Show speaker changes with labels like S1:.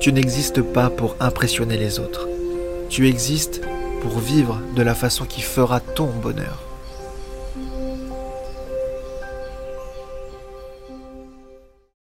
S1: Tu n'existes pas pour impressionner les autres. Tu existes pour vivre de la façon qui fera ton bonheur.